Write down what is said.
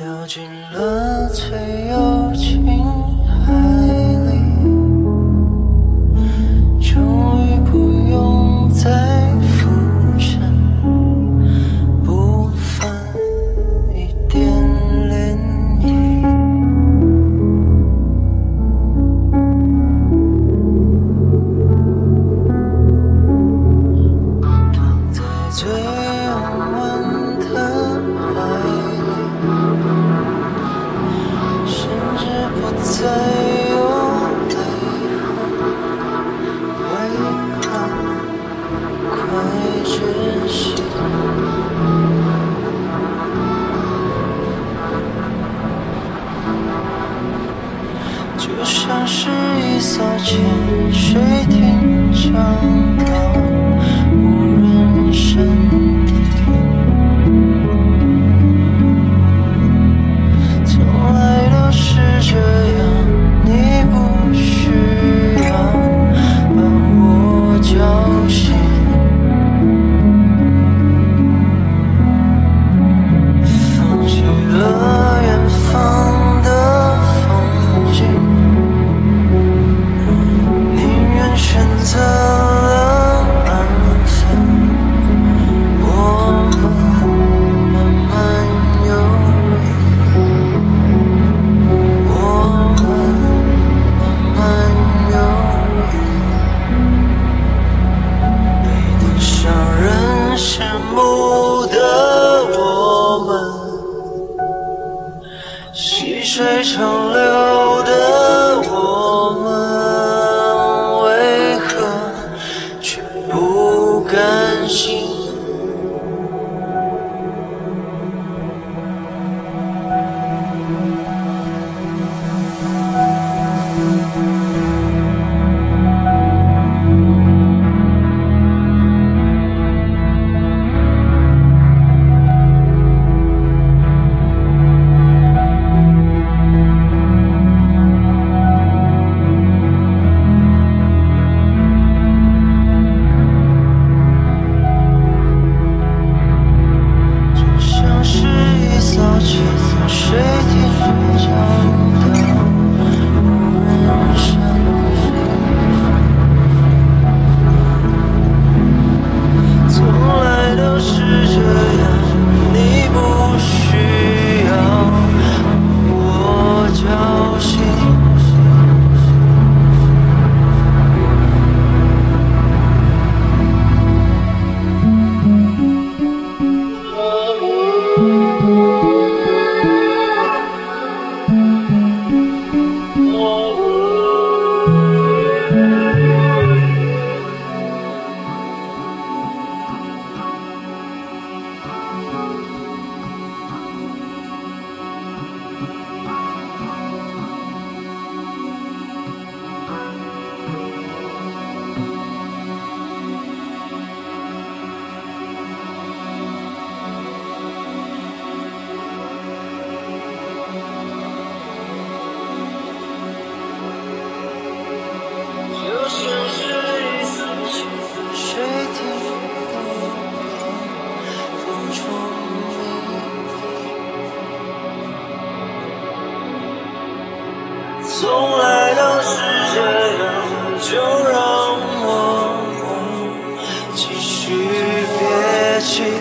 掉进了最有情海里，终于不用再浮沉，不泛一点涟漪。躺在最。留的从来都是这样，就让我继续憋气。